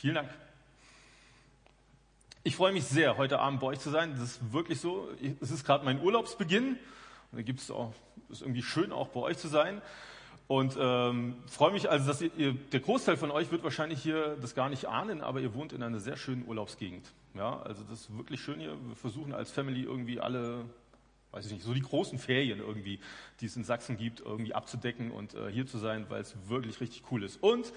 Vielen Dank. Ich freue mich sehr, heute Abend bei euch zu sein. Das ist wirklich so. Es ist gerade mein Urlaubsbeginn. Und da gibt es auch, ist irgendwie schön, auch bei euch zu sein. Und ähm, freue mich also, dass ihr, der Großteil von euch wird wahrscheinlich hier das gar nicht ahnen, aber ihr wohnt in einer sehr schönen Urlaubsgegend. Ja, also das ist wirklich schön hier. Wir versuchen als Family irgendwie alle, weiß ich nicht, so die großen Ferien irgendwie, die es in Sachsen gibt, irgendwie abzudecken und äh, hier zu sein, weil es wirklich richtig cool ist. Und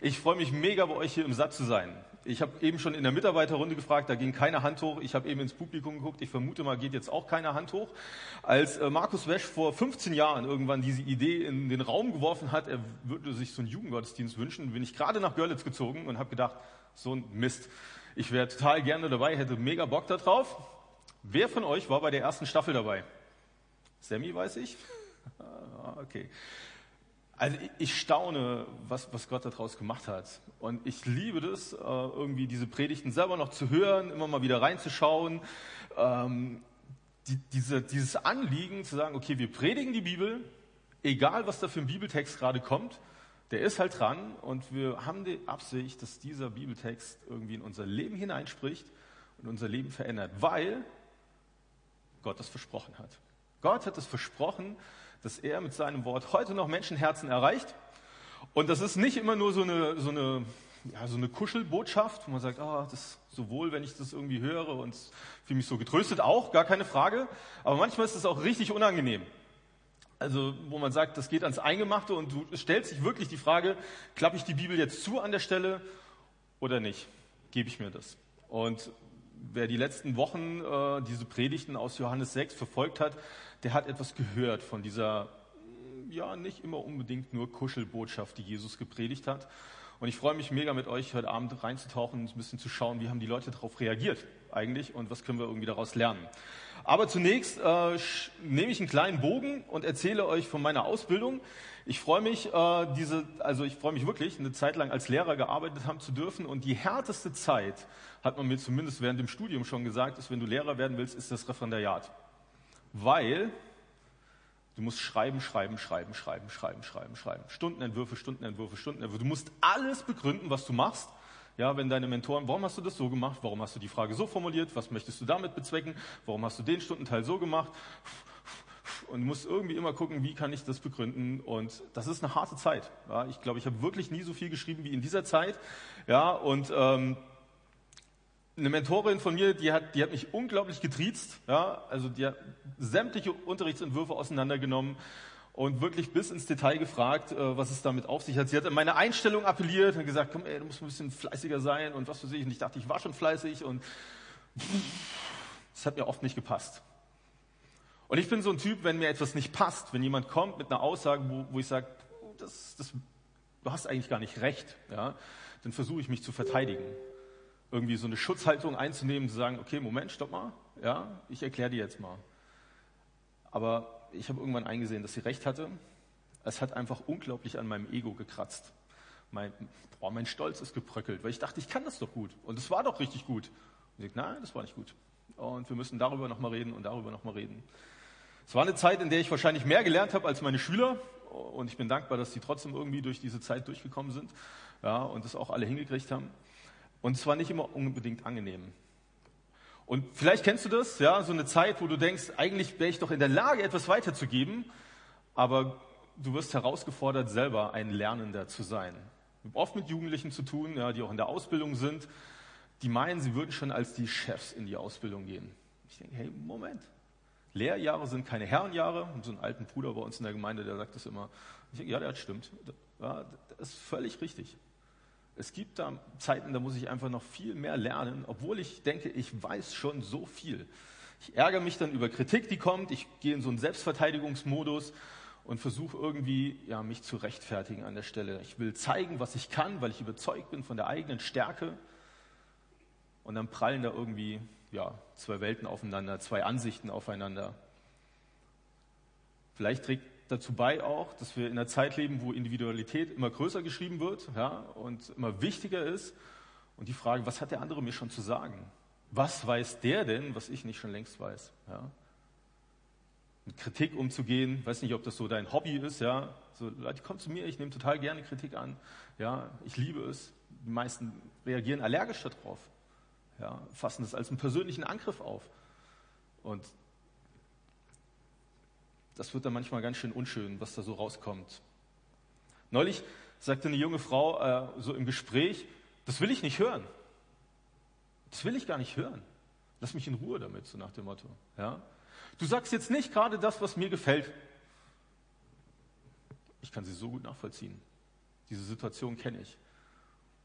ich freue mich mega, bei euch hier im Satz zu sein. Ich habe eben schon in der Mitarbeiterrunde gefragt, da ging keine Hand hoch. Ich habe eben ins Publikum geguckt. Ich vermute mal, geht jetzt auch keine Hand hoch. Als äh, Markus Wesch vor 15 Jahren irgendwann diese Idee in den Raum geworfen hat, er würde sich so einen Jugendgottesdienst wünschen, bin ich gerade nach Görlitz gezogen und habe gedacht, so ein Mist. Ich wäre total gerne dabei, hätte mega Bock darauf. Wer von euch war bei der ersten Staffel dabei? Sammy weiß ich. Ah, okay. Also ich staune, was, was Gott daraus gemacht hat. Und ich liebe das, äh, irgendwie diese Predigten selber noch zu hören, immer mal wieder reinzuschauen. Ähm, die, diese, dieses Anliegen zu sagen, okay, wir predigen die Bibel, egal was da für ein Bibeltext gerade kommt, der ist halt dran und wir haben die Absicht, dass dieser Bibeltext irgendwie in unser Leben hineinspricht und unser Leben verändert, weil Gott das versprochen hat. Gott hat es versprochen, dass er mit seinem Wort heute noch Menschenherzen erreicht. Und das ist nicht immer nur so eine, so eine, ja, so eine Kuschelbotschaft, wo man sagt, ah, oh, das ist so wohl, wenn ich das irgendwie höre und fühle mich so getröstet, auch, gar keine Frage. Aber manchmal ist es auch richtig unangenehm. Also, wo man sagt, das geht ans Eingemachte und du stellst sich wirklich die Frage, klappe ich die Bibel jetzt zu an der Stelle oder nicht? Gebe ich mir das? Und wer die letzten Wochen äh, diese Predigten aus Johannes 6 verfolgt hat, der hat etwas gehört von dieser, ja, nicht immer unbedingt nur Kuschelbotschaft, die Jesus gepredigt hat. Und ich freue mich mega mit euch heute Abend reinzutauchen und ein bisschen zu schauen, wie haben die Leute darauf reagiert eigentlich und was können wir irgendwie daraus lernen. Aber zunächst äh, nehme ich einen kleinen Bogen und erzähle euch von meiner Ausbildung. Ich freue mich, äh, diese, also ich freue mich wirklich, eine Zeit lang als Lehrer gearbeitet haben zu dürfen. Und die härteste Zeit, hat man mir zumindest während dem Studium schon gesagt, ist, wenn du Lehrer werden willst, ist das Referendariat. Weil du musst schreiben, schreiben, schreiben, schreiben, schreiben, schreiben, schreiben. Stundenentwürfe, Stundenentwürfe, Stundenentwürfe. Du musst alles begründen, was du machst. Ja, wenn deine Mentoren, warum hast du das so gemacht? Warum hast du die Frage so formuliert? Was möchtest du damit bezwecken? Warum hast du den Stundenteil so gemacht? Und du musst irgendwie immer gucken, wie kann ich das begründen? Und das ist eine harte Zeit. Ja, ich glaube, ich habe wirklich nie so viel geschrieben wie in dieser Zeit. Ja, und ähm, eine Mentorin von mir, die hat, die hat mich unglaublich getriezt, ja, also die hat sämtliche Unterrichtsentwürfe auseinandergenommen und wirklich bis ins Detail gefragt, äh, was es damit auf sich hat. Sie hat meine Einstellung appelliert und gesagt, komm, ey, du musst ein bisschen fleißiger sein und was für sich. Und ich dachte, ich war schon fleißig und es hat mir oft nicht gepasst. Und ich bin so ein Typ, wenn mir etwas nicht passt, wenn jemand kommt mit einer Aussage, wo, wo ich sage, das, das, du hast eigentlich gar nicht recht, ja, dann versuche ich mich zu verteidigen irgendwie so eine Schutzhaltung einzunehmen, zu sagen, okay, Moment, stopp mal, ja, ich erkläre dir jetzt mal. Aber ich habe irgendwann eingesehen, dass sie recht hatte. Es hat einfach unglaublich an meinem Ego gekratzt. Mein, boah, mein Stolz ist gebröckelt, weil ich dachte, ich kann das doch gut. Und es war doch richtig gut. Und ich dachte, nein, das war nicht gut. Und wir müssen darüber nochmal reden und darüber nochmal reden. Es war eine Zeit, in der ich wahrscheinlich mehr gelernt habe als meine Schüler. Und ich bin dankbar, dass sie trotzdem irgendwie durch diese Zeit durchgekommen sind ja, und das auch alle hingekriegt haben. Und es war nicht immer unbedingt angenehm. Und vielleicht kennst du das, ja, so eine Zeit, wo du denkst, eigentlich wäre ich doch in der Lage, etwas weiterzugeben, aber du wirst herausgefordert, selber ein Lernender zu sein. Wir haben oft mit Jugendlichen zu tun, ja, die auch in der Ausbildung sind, die meinen, sie würden schon als die Chefs in die Ausbildung gehen. Ich denke, hey, Moment. Lehrjahre sind keine Herrenjahre. So einen alten Bruder bei uns in der Gemeinde, der sagt das immer. Ich denke, ja, der stimmt. Ja, das ist völlig richtig. Es gibt da Zeiten, da muss ich einfach noch viel mehr lernen, obwohl ich denke, ich weiß schon so viel. Ich ärgere mich dann über Kritik, die kommt. Ich gehe in so einen Selbstverteidigungsmodus und versuche irgendwie, ja, mich zu rechtfertigen an der Stelle. Ich will zeigen, was ich kann, weil ich überzeugt bin von der eigenen Stärke. Und dann prallen da irgendwie, ja, zwei Welten aufeinander, zwei Ansichten aufeinander. Vielleicht trägt dazu bei auch, dass wir in einer Zeit leben, wo Individualität immer größer geschrieben wird ja, und immer wichtiger ist. Und die Frage, was hat der andere mir schon zu sagen? Was weiß der denn, was ich nicht schon längst weiß? Ja? Mit Kritik umzugehen, weiß nicht, ob das so dein Hobby ist, ja. So, Leute, kommt zu mir, ich nehme total gerne Kritik an. Ja, ich liebe es. Die meisten reagieren allergisch darauf, ja, fassen das als einen persönlichen Angriff auf. Und das wird dann manchmal ganz schön unschön, was da so rauskommt. Neulich sagte eine junge Frau äh, so im Gespräch, das will ich nicht hören. Das will ich gar nicht hören. Lass mich in Ruhe damit, so nach dem Motto. Ja? Du sagst jetzt nicht gerade das, was mir gefällt. Ich kann sie so gut nachvollziehen. Diese Situation kenne ich.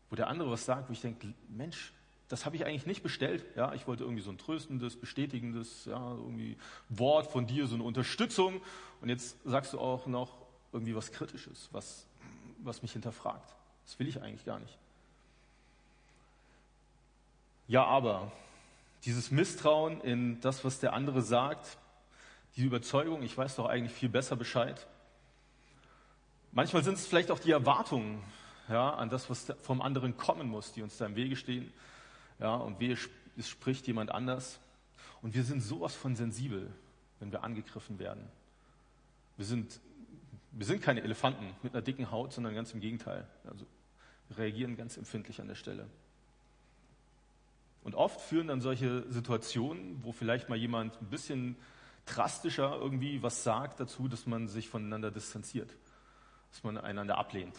Wo der andere was sagt, wo ich denke, Mensch, das habe ich eigentlich nicht bestellt. Ja, ich wollte irgendwie so ein tröstendes, bestätigendes, ja, irgendwie Wort von dir, so eine Unterstützung. Und jetzt sagst du auch noch irgendwie was Kritisches, was, was mich hinterfragt. Das will ich eigentlich gar nicht. Ja, aber dieses Misstrauen in das, was der andere sagt, die Überzeugung, ich weiß doch eigentlich viel besser Bescheid. Manchmal sind es vielleicht auch die Erwartungen ja, an das, was vom anderen kommen muss, die uns da im Wege stehen. Ja, und wehe, es spricht jemand anders. Und wir sind sowas von sensibel, wenn wir angegriffen werden. Wir sind, wir sind keine Elefanten mit einer dicken Haut, sondern ganz im Gegenteil. Also wir reagieren ganz empfindlich an der Stelle. Und oft führen dann solche Situationen, wo vielleicht mal jemand ein bisschen drastischer irgendwie was sagt dazu, dass man sich voneinander distanziert, dass man einander ablehnt.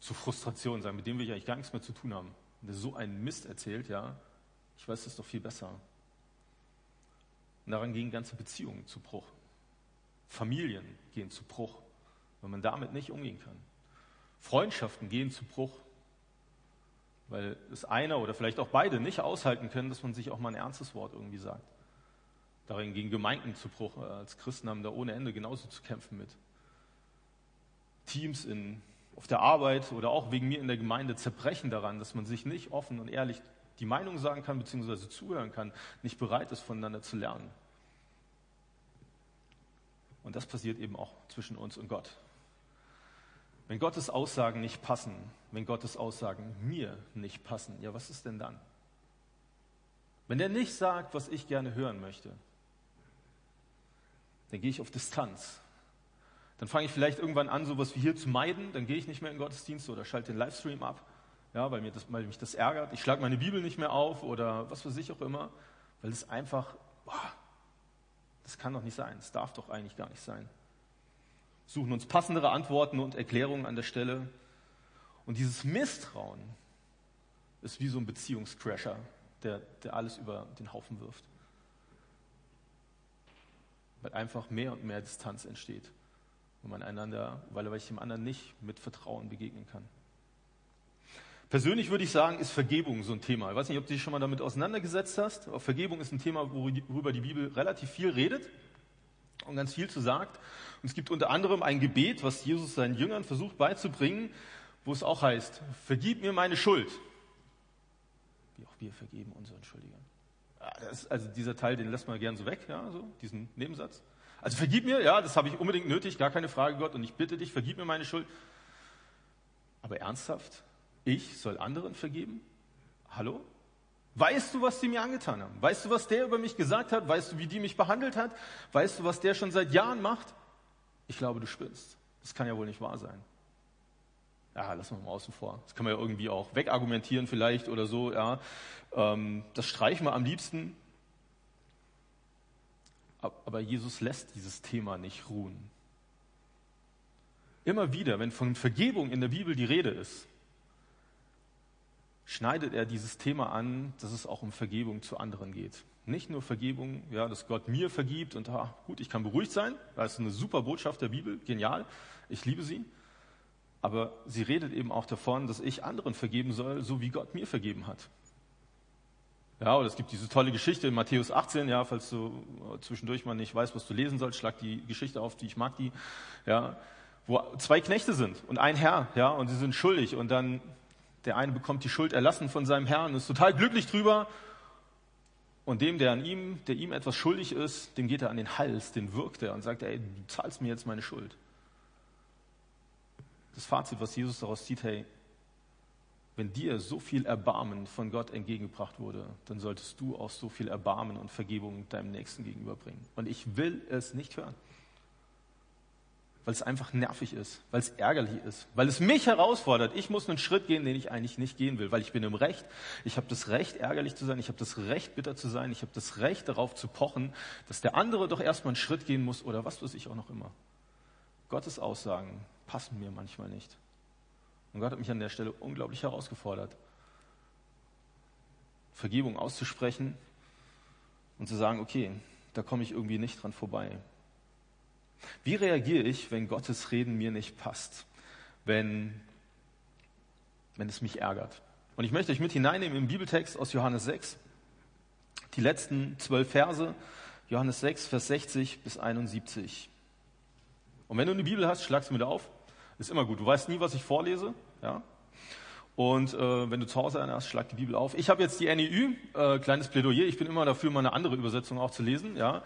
Zu Frustration sagen, mit dem will ich eigentlich gar nichts mehr zu tun haben. Wenn der so einen Mist erzählt, ja, ich weiß es doch viel besser. Und daran gehen ganze Beziehungen zu Bruch. Familien gehen zu Bruch, wenn man damit nicht umgehen kann. Freundschaften gehen zu Bruch, weil es einer oder vielleicht auch beide nicht aushalten können, dass man sich auch mal ein ernstes Wort irgendwie sagt. Darin gehen Gemeinden zu Bruch. Als Christen haben da ohne Ende genauso zu kämpfen mit. Teams in, auf der Arbeit oder auch wegen mir in der Gemeinde zerbrechen daran, dass man sich nicht offen und ehrlich die Meinung sagen kann, beziehungsweise zuhören kann, nicht bereit ist, voneinander zu lernen. Und das passiert eben auch zwischen uns und Gott. Wenn Gottes Aussagen nicht passen, wenn Gottes Aussagen mir nicht passen, ja, was ist denn dann? Wenn der nicht sagt, was ich gerne hören möchte, dann gehe ich auf Distanz. Dann fange ich vielleicht irgendwann an, sowas wie hier zu meiden, dann gehe ich nicht mehr in Gottesdienst oder schalte den Livestream ab, ja, weil, mir das, weil mich das ärgert. Ich schlage meine Bibel nicht mehr auf oder was weiß ich auch immer, weil es einfach, boah, das kann doch nicht sein, das darf doch eigentlich gar nicht sein suchen uns passendere Antworten und Erklärungen an der Stelle. Und dieses Misstrauen ist wie so ein Beziehungscrasher, der, der alles über den Haufen wirft. Weil einfach mehr und mehr Distanz entsteht, wenn man einander, weil ich dem anderen nicht mit Vertrauen begegnen kann. Persönlich würde ich sagen, ist Vergebung so ein Thema. Ich weiß nicht, ob du dich schon mal damit auseinandergesetzt hast, aber Vergebung ist ein Thema, worüber die Bibel relativ viel redet und ganz viel zu sagt. Und es gibt unter anderem ein Gebet, was Jesus seinen Jüngern versucht beizubringen, wo es auch heißt, vergib mir meine Schuld. Wie auch wir vergeben unseren Schuldigern. also dieser Teil, den lässt man gern so weg, ja, so, diesen Nebensatz. Also vergib mir, ja, das habe ich unbedingt nötig, gar keine Frage, Gott, und ich bitte dich, vergib mir meine Schuld. Aber ernsthaft, ich soll anderen vergeben? Hallo? Weißt du, was die mir angetan haben? Weißt du, was der über mich gesagt hat? Weißt du, wie die mich behandelt hat? Weißt du, was der schon seit Jahren macht? Ich glaube, du spinnst. Das kann ja wohl nicht wahr sein. Ja, lass mal außen vor. Das kann man ja irgendwie auch wegargumentieren vielleicht oder so. Ja, ähm, das streichen wir am liebsten. Aber Jesus lässt dieses Thema nicht ruhen. Immer wieder, wenn von Vergebung in der Bibel die Rede ist, schneidet er dieses Thema an, dass es auch um Vergebung zu anderen geht. Nicht nur Vergebung, ja, dass Gott mir vergibt und ah, gut, ich kann beruhigt sein. Das ist eine super Botschaft der Bibel, genial. Ich liebe sie. Aber sie redet eben auch davon, dass ich anderen vergeben soll, so wie Gott mir vergeben hat. Ja, oder es gibt diese tolle Geschichte in Matthäus 18, ja, falls du zwischendurch mal nicht weißt, was du lesen sollst, schlag die Geschichte auf, die ich mag die, ja, wo zwei Knechte sind und ein Herr, ja, und sie sind schuldig und dann der eine bekommt die Schuld erlassen von seinem Herrn, ist total glücklich drüber. Und dem, der an ihm, der ihm etwas schuldig ist, dem geht er an den Hals, den wirkt er und sagt, ey, du zahlst mir jetzt meine Schuld. Das Fazit, was Jesus daraus zieht, hey, wenn dir so viel Erbarmen von Gott entgegengebracht wurde, dann solltest du auch so viel Erbarmen und Vergebung deinem Nächsten gegenüberbringen. Und ich will es nicht hören. weil es einfach nervig ist, weil es ärgerlich ist, weil es mich herausfordert. Ich muss einen Schritt gehen, den ich eigentlich nicht gehen will, weil ich bin im Recht. Ich habe das Recht, ärgerlich zu sein. Ich habe das Recht, bitter zu sein. Ich habe das Recht, darauf zu pochen, dass der andere doch erstmal einen Schritt gehen muss oder was weiß ich auch noch immer. Gottes Aussagen passen mir manchmal nicht. Und Gott hat mich an der Stelle unglaublich herausgefordert. Vergebung auszusprechen und zu sagen, okay, da komme ich irgendwie nicht dran vorbei. Wie reagiere ich, wenn Gottes Reden mir nicht passt? Wenn, wenn es mich ärgert? Und ich möchte euch mit hineinnehmen im Bibeltext aus Johannes 6. Die letzten zwölf Verse, Johannes 6, Vers 60 bis 71. Und wenn du eine Bibel hast, schlag sie mir auf. Ist immer gut. Du weißt nie, was ich vorlese. Ja? Und äh, wenn du zu Hause eine hast, schlag die Bibel auf. Ich habe jetzt die NEU, äh, kleines Plädoyer. Ich bin immer dafür, mal eine andere Übersetzung auch zu lesen. Ja?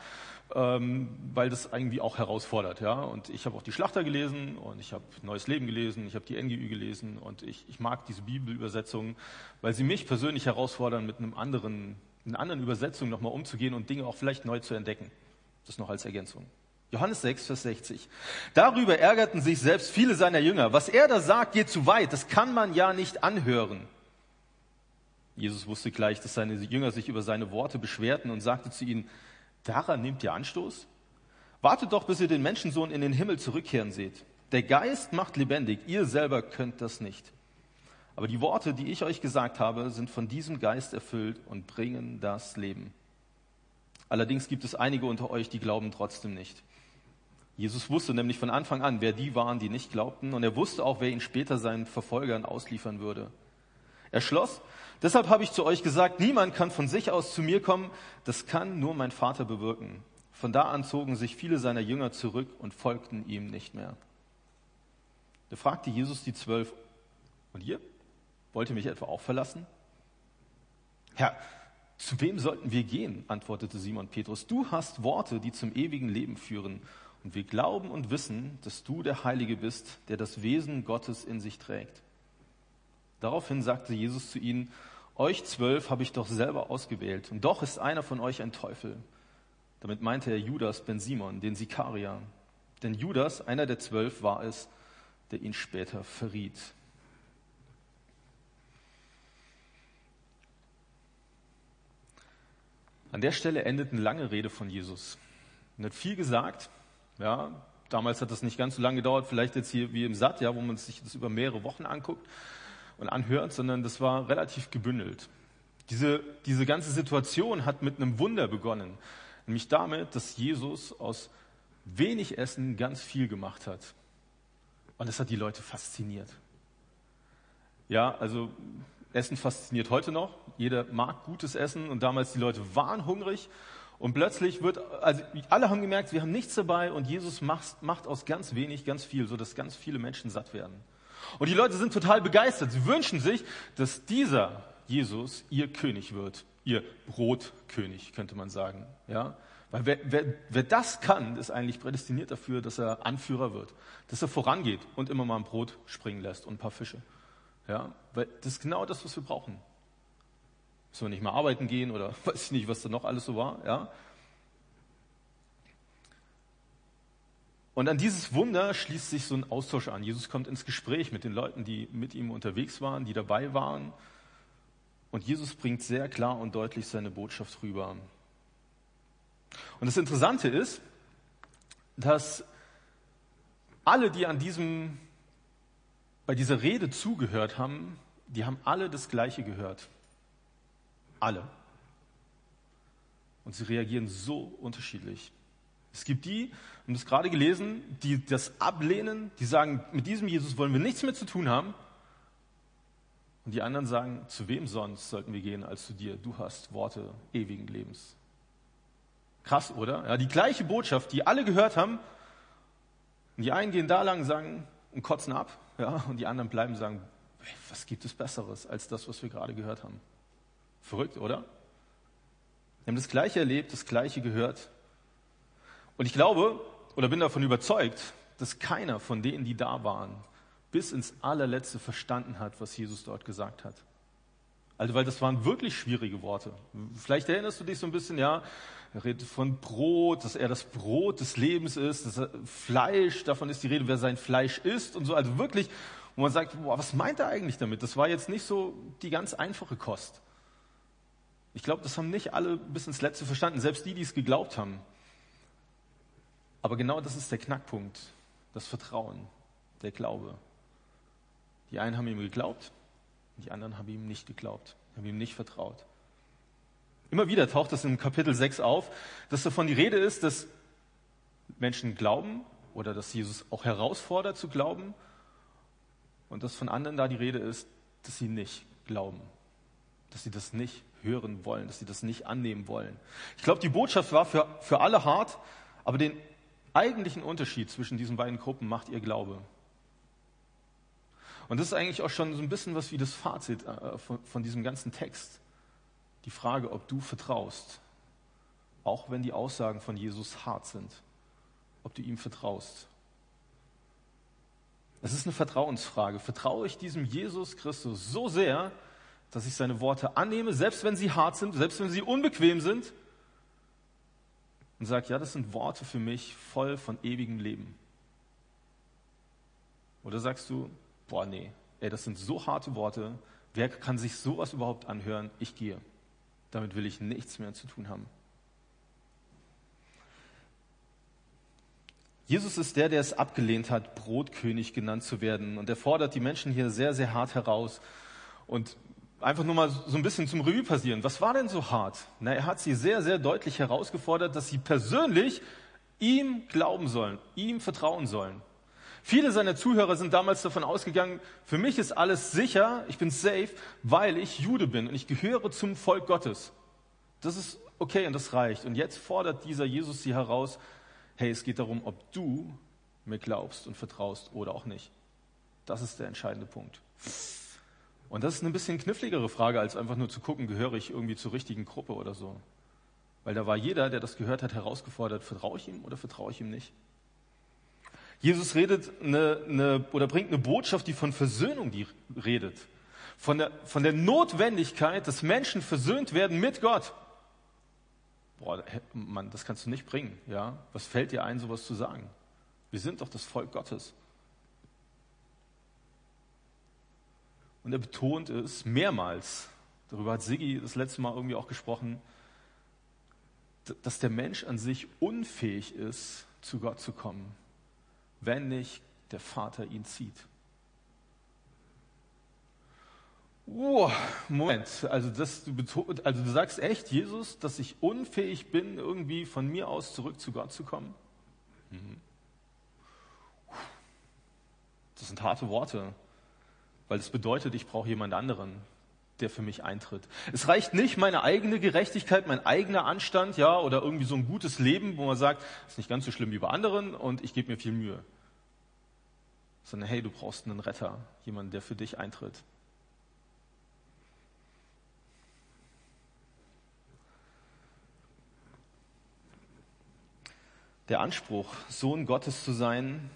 ähm, weil das irgendwie auch herausfordert. Ja? Und ich habe auch die Schlachter gelesen und ich habe Neues Leben gelesen, ich habe die NGÜ gelesen und ich, ich mag diese Bibelübersetzungen, weil sie mich persönlich herausfordern, mit einem anderen, einer anderen Übersetzung nochmal umzugehen und Dinge auch vielleicht neu zu entdecken. Das noch als Ergänzung. Johannes 6, Vers 60. Darüber ärgerten sich selbst viele seiner Jünger. Was er da sagt, geht zu weit. Das kann man ja nicht anhören. Jesus wusste gleich, dass seine Jünger sich über seine Worte beschwerten und sagte zu ihnen, Daran nehmt ihr Anstoß? Wartet doch, bis ihr den Menschensohn in den Himmel zurückkehren seht. Der Geist macht lebendig, ihr selber könnt das nicht. Aber die Worte, die ich euch gesagt habe, sind von diesem Geist erfüllt und bringen das Leben. Allerdings gibt es einige unter euch, die glauben trotzdem nicht. Jesus wusste nämlich von Anfang an, wer die waren, die nicht glaubten, und er wusste auch, wer ihn später seinen Verfolgern ausliefern würde. Er schloss, deshalb habe ich zu euch gesagt, niemand kann von sich aus zu mir kommen, das kann nur mein Vater bewirken. Von da an zogen sich viele seiner Jünger zurück und folgten ihm nicht mehr. Da fragte Jesus die Zwölf, und ihr? Wollt ihr mich etwa auch verlassen? Herr, zu wem sollten wir gehen? antwortete Simon Petrus. Du hast Worte, die zum ewigen Leben führen. Und wir glauben und wissen, dass du der Heilige bist, der das Wesen Gottes in sich trägt. Daraufhin sagte Jesus zu ihnen, euch zwölf habe ich doch selber ausgewählt, und doch ist einer von euch ein Teufel. Damit meinte er Judas ben Simon, den Sikarier. Denn Judas, einer der zwölf, war es, der ihn später verriet. An der Stelle endet eine lange Rede von Jesus. Er hat viel gesagt. Ja, damals hat das nicht ganz so lange gedauert, vielleicht jetzt hier wie im Satt, ja, wo man sich das über mehrere Wochen anguckt und anhört, sondern das war relativ gebündelt. Diese, diese ganze Situation hat mit einem Wunder begonnen, nämlich damit, dass Jesus aus wenig Essen ganz viel gemacht hat. Und das hat die Leute fasziniert. Ja, also Essen fasziniert heute noch. Jeder mag gutes Essen und damals die Leute waren hungrig und plötzlich wird, also alle haben gemerkt, wir haben nichts dabei und Jesus macht, macht aus ganz wenig ganz viel, so dass ganz viele Menschen satt werden. Und die Leute sind total begeistert. Sie wünschen sich, dass dieser Jesus ihr König wird. Ihr Brotkönig, könnte man sagen. Ja? Weil wer, wer, wer das kann, ist eigentlich prädestiniert dafür, dass er Anführer wird. Dass er vorangeht und immer mal ein Brot springen lässt und ein paar Fische. Ja? Weil das ist genau das, was wir brauchen. Müssen wir nicht mal arbeiten gehen oder weiß ich nicht, was da noch alles so war. Ja? Und an dieses Wunder schließt sich so ein Austausch an. Jesus kommt ins Gespräch mit den Leuten, die mit ihm unterwegs waren, die dabei waren. Und Jesus bringt sehr klar und deutlich seine Botschaft rüber. Und das Interessante ist, dass alle, die an diesem, bei dieser Rede zugehört haben, die haben alle das Gleiche gehört. Alle. Und sie reagieren so unterschiedlich. Es gibt die, und das gerade gelesen, die das ablehnen, die sagen, mit diesem Jesus wollen wir nichts mehr zu tun haben. Und die anderen sagen, zu wem sonst sollten wir gehen als zu dir? Du hast Worte ewigen Lebens. Krass, oder? Ja, die gleiche Botschaft, die alle gehört haben. Und die einen gehen da lang, sagen und kotzen ab, ja, und die anderen bleiben und sagen, was gibt es Besseres als das, was wir gerade gehört haben? Verrückt, oder? Wir haben das Gleiche erlebt, das Gleiche gehört. Und ich glaube oder bin davon überzeugt, dass keiner von denen, die da waren, bis ins allerletzte verstanden hat, was Jesus dort gesagt hat. Also, weil das waren wirklich schwierige Worte. Vielleicht erinnerst du dich so ein bisschen, ja, er redet von Brot, dass er das Brot des Lebens ist, dass er Fleisch, davon ist die Rede, wer sein Fleisch isst und so. Also wirklich, wo man sagt, boah, was meint er eigentlich damit? Das war jetzt nicht so die ganz einfache Kost. Ich glaube, das haben nicht alle bis ins Letzte verstanden, selbst die, die es geglaubt haben. Aber genau das ist der Knackpunkt, das Vertrauen, der Glaube. Die einen haben ihm geglaubt, die anderen haben ihm nicht geglaubt, haben ihm nicht vertraut. Immer wieder taucht das in Kapitel 6 auf, dass davon die Rede ist, dass Menschen glauben oder dass Jesus auch herausfordert zu glauben und dass von anderen da die Rede ist, dass sie nicht glauben, dass sie das nicht hören wollen, dass sie das nicht annehmen wollen. Ich glaube, die Botschaft war für, für alle hart, aber den eigentlichen Unterschied zwischen diesen beiden Gruppen macht ihr Glaube. Und das ist eigentlich auch schon so ein bisschen was wie das Fazit äh, von, von diesem ganzen Text die Frage, ob du vertraust, auch wenn die Aussagen von Jesus hart sind, ob du ihm vertraust. Es ist eine Vertrauensfrage. Vertraue ich diesem Jesus Christus so sehr, dass ich seine Worte annehme, selbst wenn sie hart sind, selbst wenn sie unbequem sind, und sage, ja, das sind Worte für mich voll von ewigem Leben. Oder sagst du, boah, nee, ey, das sind so harte Worte, wer kann sich sowas überhaupt anhören? Ich gehe. Damit will ich nichts mehr zu tun haben. Jesus ist der, der es abgelehnt hat, Brotkönig genannt zu werden. Und er fordert die Menschen hier sehr, sehr hart heraus. Und einfach nur mal so ein bisschen zum Revue passieren. Was war denn so hart? Na, er hat sie sehr, sehr deutlich herausgefordert, dass sie persönlich ihm glauben sollen, ihm vertrauen sollen. Viele seiner Zuhörer sind damals davon ausgegangen, für mich ist alles sicher, ich bin safe, weil ich Jude bin und ich gehöre zum Volk Gottes. Das ist okay und das reicht. Und jetzt fordert dieser Jesus sie heraus, hey, es geht darum, ob du mir glaubst und vertraust oder auch nicht. Das ist der entscheidende Punkt. Und das ist eine bisschen kniffligere Frage, als einfach nur zu gucken, gehöre ich irgendwie zur richtigen Gruppe oder so. Weil da war jeder, der das gehört hat, herausgefordert, vertraue ich ihm oder vertraue ich ihm nicht. Jesus redet eine, eine, oder bringt eine Botschaft, die von Versöhnung die redet. Von der, von der Notwendigkeit, dass Menschen versöhnt werden mit Gott. Boah, Mann, das kannst du nicht bringen, ja? Was fällt dir ein, sowas zu sagen? Wir sind doch das Volk Gottes. Und er betont es mehrmals, darüber hat Siggi das letzte Mal irgendwie auch gesprochen, dass der Mensch an sich unfähig ist, zu Gott zu kommen wenn nicht der Vater ihn zieht. Oh, Moment, also, das, du also du sagst echt, Jesus, dass ich unfähig bin, irgendwie von mir aus zurück zu Gott zu kommen? Mhm. Das sind harte Worte, weil es bedeutet, ich brauche jemand anderen, der für mich eintritt. Es reicht nicht meine eigene Gerechtigkeit, mein eigener Anstand, ja, oder irgendwie so ein gutes Leben, wo man sagt, es ist nicht ganz so schlimm wie bei anderen und ich gebe mir viel Mühe sondern hey, du brauchst einen Retter, jemanden, der für dich eintritt. Der Anspruch, Sohn Gottes zu sein,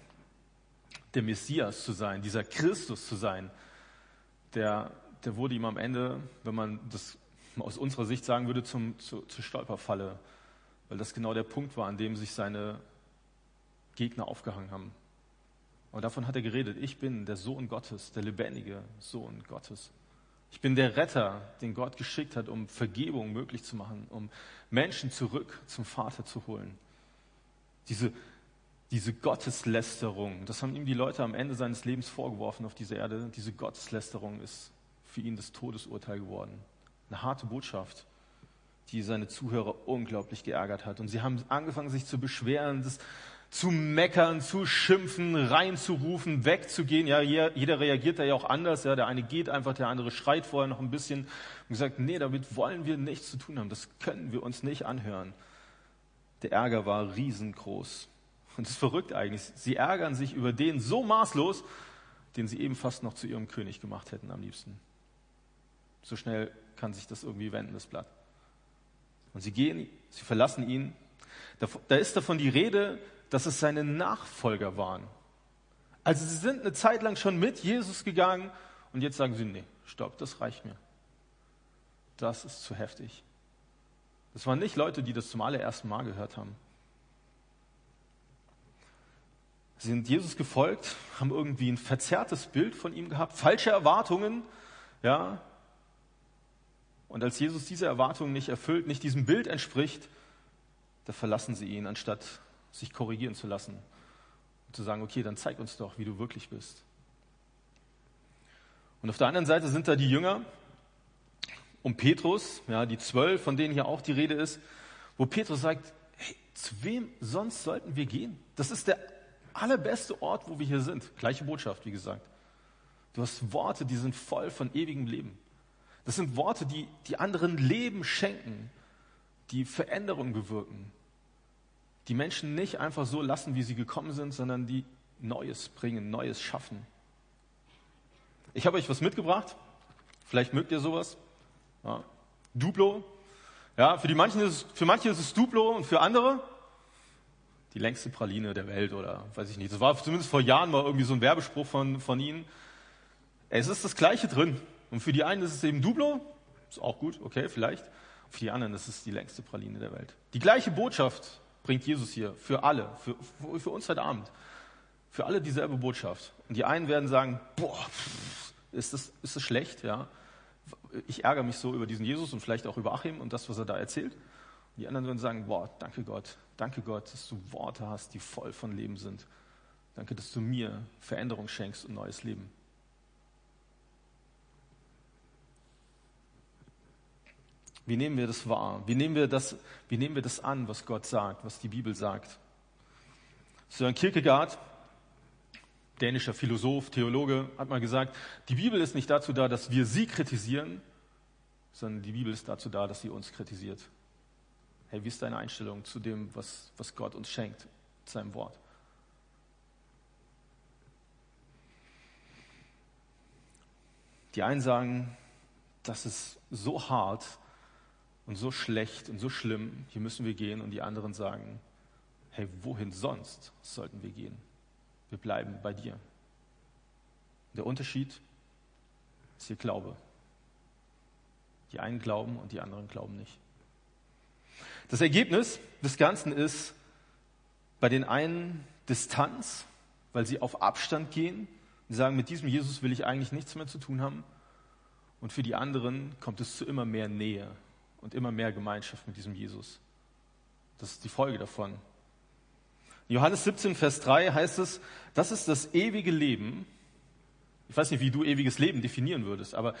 der Messias zu sein, dieser Christus zu sein, der, der wurde ihm am Ende, wenn man das aus unserer Sicht sagen würde, zum, zu, zur Stolperfalle, weil das genau der Punkt war, an dem sich seine Gegner aufgehangen haben. Und davon hat er geredet. Ich bin der Sohn Gottes, der lebendige Sohn Gottes. Ich bin der Retter, den Gott geschickt hat, um Vergebung möglich zu machen, um Menschen zurück zum Vater zu holen. Diese, diese Gotteslästerung, das haben ihm die Leute am Ende seines Lebens vorgeworfen auf dieser Erde. Diese Gotteslästerung ist für ihn das Todesurteil geworden. Eine harte Botschaft, die seine Zuhörer unglaublich geärgert hat. Und sie haben angefangen, sich zu beschweren, dass zu meckern, zu schimpfen, reinzurufen, wegzugehen. Ja, jeder reagiert da ja auch anders. Ja, der eine geht einfach, der andere schreit vorher noch ein bisschen und sagt, nee, damit wollen wir nichts zu tun haben. Das können wir uns nicht anhören. Der Ärger war riesengroß. Und es ist verrückt eigentlich. Sie ärgern sich über den so maßlos, den sie eben fast noch zu ihrem König gemacht hätten am liebsten. So schnell kann sich das irgendwie wenden, das Blatt. Und sie gehen, sie verlassen ihn. Da, da ist davon die Rede, dass es seine Nachfolger waren. Also sie sind eine Zeit lang schon mit Jesus gegangen und jetzt sagen sie, nee, stopp, das reicht mir. das ist zu heftig. Das waren nicht Leute, die das zum allerersten Mal gehört haben. Sind Jesus gefolgt, haben irgendwie ein verzerrtes Bild von ihm gehabt, falsche Erwartungen, ja. Und als Jesus diese Erwartungen nicht erfüllt, nicht diesem Bild entspricht, da verlassen sie ihn, anstatt sich korrigieren zu lassen und zu sagen, okay, dann zeig uns doch, wie du wirklich bist. Und auf der anderen Seite sind da die Jünger um Petrus, ja, die zwölf, von denen hier auch die Rede ist, wo Petrus sagt, hey, zu wem sonst sollten wir gehen? Das ist der allerbeste Ort, wo wir hier sind. Gleiche Botschaft, wie gesagt. Du hast Worte, die sind voll von ewigem Leben. Das sind Worte, die, die anderen Leben schenken, die Veränderungen bewirken, die Menschen nicht einfach so lassen, wie sie gekommen sind, sondern die Neues bringen, Neues schaffen. Ich habe euch was mitgebracht. Vielleicht mögt ihr sowas. Ja. Duplo. Ja, für, die manchen ist für manche ist es Duplo und für andere die längste Praline der Welt oder weiß ich nicht. Das war zumindest vor Jahren mal irgendwie so ein Werbespruch von, von ihnen. Es ist das Gleiche drin. Und für die einen ist es eben Duplo. Ist auch gut, okay, vielleicht. Für die anderen ist es die längste Praline der Welt. Die gleiche Botschaft bringt Jesus hier für alle, für, für uns heute Abend. Für alle dieselbe Botschaft. Und die einen werden sagen, boah, ist das, ist das schlecht, ja. Ich ärgere mich so über diesen Jesus und vielleicht auch über Achim und das, was er da erzählt. Und die anderen werden sagen, boah, danke Gott, danke Gott, dass du Worte hast, die voll von Leben sind. Danke, dass du mir Veränderung schenkst und neues Leben. Wie nehmen wir das wahr? Wie nehmen wir das, wie nehmen wir das an, was Gott sagt, was die Bibel sagt? Sören Kierkegaard, dänischer Philosoph, Theologe, hat mal gesagt, die Bibel ist nicht dazu da, dass wir sie kritisieren, sondern die Bibel ist dazu da, dass sie uns kritisiert. Hey, wie ist deine Einstellung zu dem, was, was Gott uns schenkt, seinem Wort? Die einen sagen, das ist so hart, und so schlecht und so schlimm, hier müssen wir gehen. Und die anderen sagen, hey, wohin sonst sollten wir gehen? Wir bleiben bei dir. Der Unterschied ist hier Glaube. Die einen glauben und die anderen glauben nicht. Das Ergebnis des Ganzen ist bei den einen Distanz, weil sie auf Abstand gehen und sagen, mit diesem Jesus will ich eigentlich nichts mehr zu tun haben. Und für die anderen kommt es zu immer mehr Nähe und immer mehr Gemeinschaft mit diesem Jesus. Das ist die Folge davon. In Johannes 17, Vers 3 heißt es, das ist das ewige Leben. Ich weiß nicht, wie du ewiges Leben definieren würdest, aber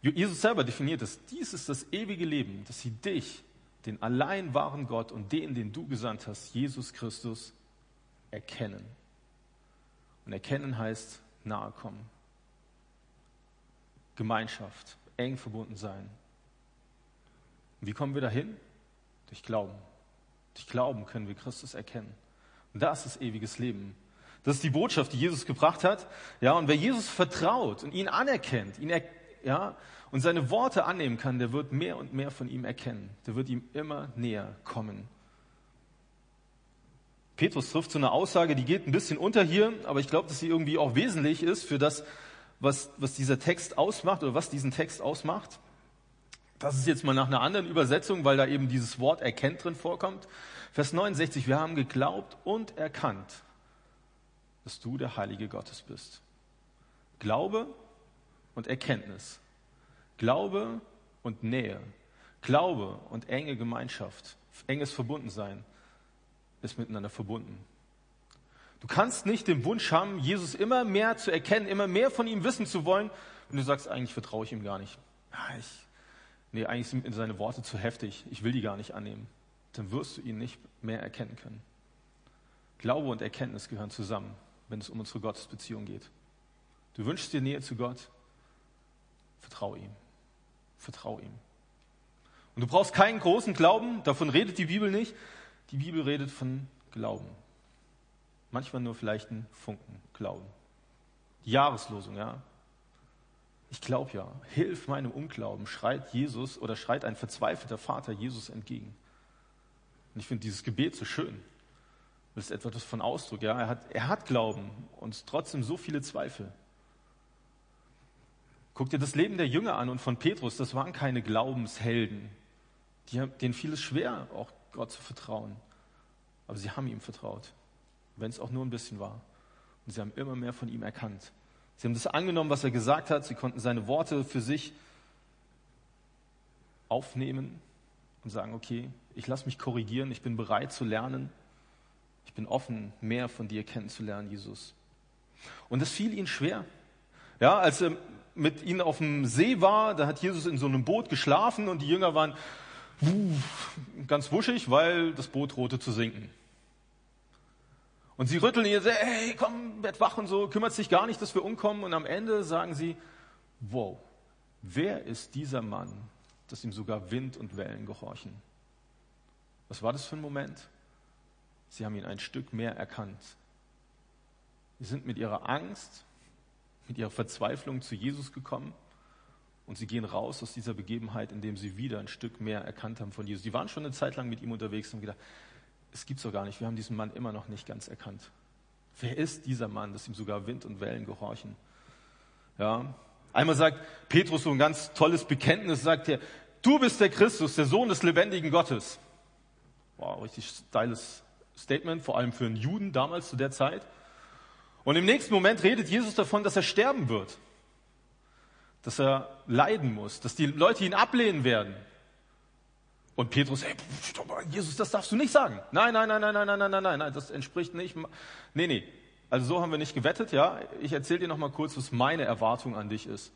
Jesus selber definiert es. Dies ist das ewige Leben, dass sie dich, den allein wahren Gott und den, den du gesandt hast, Jesus Christus, erkennen. Und erkennen heißt nahe kommen. Gemeinschaft, eng verbunden sein. Und wie kommen wir dahin? Durch Glauben. Durch Glauben können wir Christus erkennen. Und das ist ewiges Leben. Das ist die Botschaft, die Jesus gebracht hat. Ja, und wer Jesus vertraut und ihn anerkennt, ihn er, ja, und seine Worte annehmen kann, der wird mehr und mehr von ihm erkennen. Der wird ihm immer näher kommen. Petrus trifft so eine Aussage, die geht ein bisschen unter hier, aber ich glaube, dass sie irgendwie auch wesentlich ist für das, was, was dieser Text ausmacht oder was diesen Text ausmacht. Das ist jetzt mal nach einer anderen Übersetzung, weil da eben dieses Wort erkennt drin vorkommt. Vers 69, wir haben geglaubt und erkannt, dass du der Heilige Gottes bist. Glaube und Erkenntnis. Glaube und Nähe. Glaube und enge Gemeinschaft. Enges Verbundensein ist miteinander verbunden. Du kannst nicht den Wunsch haben, Jesus immer mehr zu erkennen, immer mehr von ihm wissen zu wollen, wenn du sagst, eigentlich vertraue ich ihm gar nicht. Ich, nee, eigentlich sind seine Worte zu heftig, ich will die gar nicht annehmen, dann wirst du ihn nicht mehr erkennen können. Glaube und Erkenntnis gehören zusammen, wenn es um unsere Gottesbeziehung geht. Du wünschst dir Nähe zu Gott, vertraue ihm. Vertraue ihm. Und du brauchst keinen großen Glauben, davon redet die Bibel nicht. Die Bibel redet von Glauben. Manchmal nur vielleicht ein Funken Glauben. Die Jahreslosung, ja. Ich glaube ja, hilf meinem Unglauben, schreit Jesus oder schreit ein verzweifelter Vater Jesus entgegen. Und ich finde dieses Gebet so schön. Das ist etwas von Ausdruck. Ja? Er, hat, er hat Glauben und trotzdem so viele Zweifel. Guck dir das Leben der Jünger an und von Petrus, das waren keine Glaubenshelden. Die, denen fiel es schwer, auch Gott zu vertrauen. Aber sie haben ihm vertraut, wenn es auch nur ein bisschen war. Und sie haben immer mehr von ihm erkannt. Sie haben das angenommen, was er gesagt hat. Sie konnten seine Worte für sich aufnehmen und sagen, okay, ich lasse mich korrigieren, ich bin bereit zu lernen. Ich bin offen, mehr von dir kennenzulernen, Jesus. Und es fiel ihnen schwer. Ja, als er mit ihnen auf dem See war, da hat Jesus in so einem Boot geschlafen und die Jünger waren ganz wuschig, weil das Boot drohte zu sinken. Und sie rütteln ihr, hey, komm, werd wach und so, kümmert sich gar nicht, dass wir umkommen. Und am Ende sagen sie, wow, wer ist dieser Mann, dass ihm sogar Wind und Wellen gehorchen? Was war das für ein Moment? Sie haben ihn ein Stück mehr erkannt. Sie sind mit ihrer Angst, mit ihrer Verzweiflung zu Jesus gekommen und sie gehen raus aus dieser Begebenheit, indem sie wieder ein Stück mehr erkannt haben von Jesus. Sie waren schon eine Zeit lang mit ihm unterwegs und haben gedacht, es gibt's doch gar nicht, wir haben diesen Mann immer noch nicht ganz erkannt. Wer ist dieser Mann, dass ihm sogar Wind und Wellen gehorchen? Ja. Einmal sagt Petrus so ein ganz tolles Bekenntnis, sagt er, du bist der Christus, der Sohn des lebendigen Gottes. Wow, richtig styles Statement, vor allem für einen Juden damals zu der Zeit. Und im nächsten Moment redet Jesus davon, dass er sterben wird dass er leiden muss, dass die Leute ihn ablehnen werden. Und Petrus, hey, Jesus, das darfst du nicht sagen. Nein, nein, nein, nein, nein, nein, nein, nein, nein, das entspricht nicht. Nee, nee. Also so haben wir nicht gewettet, ja. Ich erzähle dir noch mal kurz, was meine Erwartung an dich ist.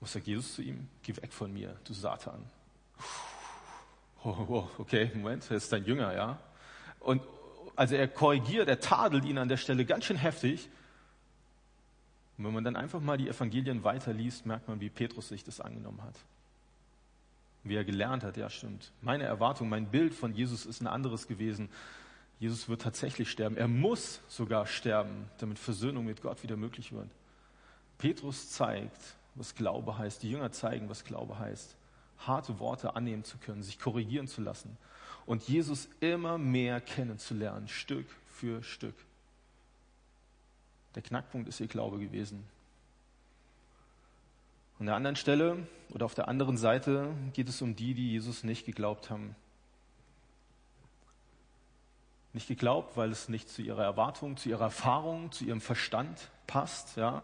Was sagt Jesus zu ihm? Geh weg von mir, du Satan. Oh, oh, okay, Moment, er ist dein Jünger, ja. Und also er korrigiert, er tadelt ihn an der Stelle ganz schön heftig. Und wenn man dann einfach mal die Evangelien weiterliest, merkt man, wie Petrus sich das angenommen hat. Wie er gelernt hat, ja stimmt. Meine Erwartung, mein Bild von Jesus ist ein anderes gewesen. Jesus wird tatsächlich sterben. Er muss sogar sterben, damit Versöhnung mit Gott wieder möglich wird. Petrus zeigt, was Glaube heißt. Die Jünger zeigen, was Glaube heißt. Harte Worte annehmen zu können, sich korrigieren zu lassen und Jesus immer mehr kennenzulernen, Stück für Stück. Der Knackpunkt ist ihr Glaube gewesen. An der anderen Stelle oder auf der anderen Seite geht es um die, die Jesus nicht geglaubt haben. Nicht geglaubt, weil es nicht zu ihrer Erwartung, zu ihrer Erfahrung, zu ihrem Verstand passt, ja.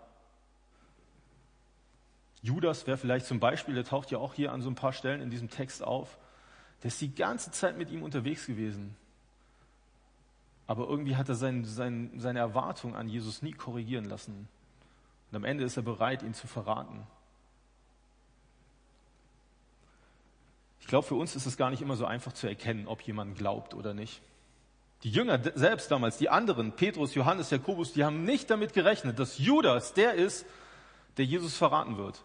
Judas wäre vielleicht zum Beispiel, der taucht ja auch hier an so ein paar Stellen in diesem Text auf. Der ist die ganze Zeit mit ihm unterwegs gewesen. Aber irgendwie hat er sein, sein, seine Erwartung an Jesus nie korrigieren lassen. Und am Ende ist er bereit, ihn zu verraten. Ich glaube, für uns ist es gar nicht immer so einfach zu erkennen, ob jemand glaubt oder nicht. Die Jünger selbst damals, die anderen, Petrus, Johannes, Jakobus, die haben nicht damit gerechnet, dass Judas der ist, der Jesus verraten wird.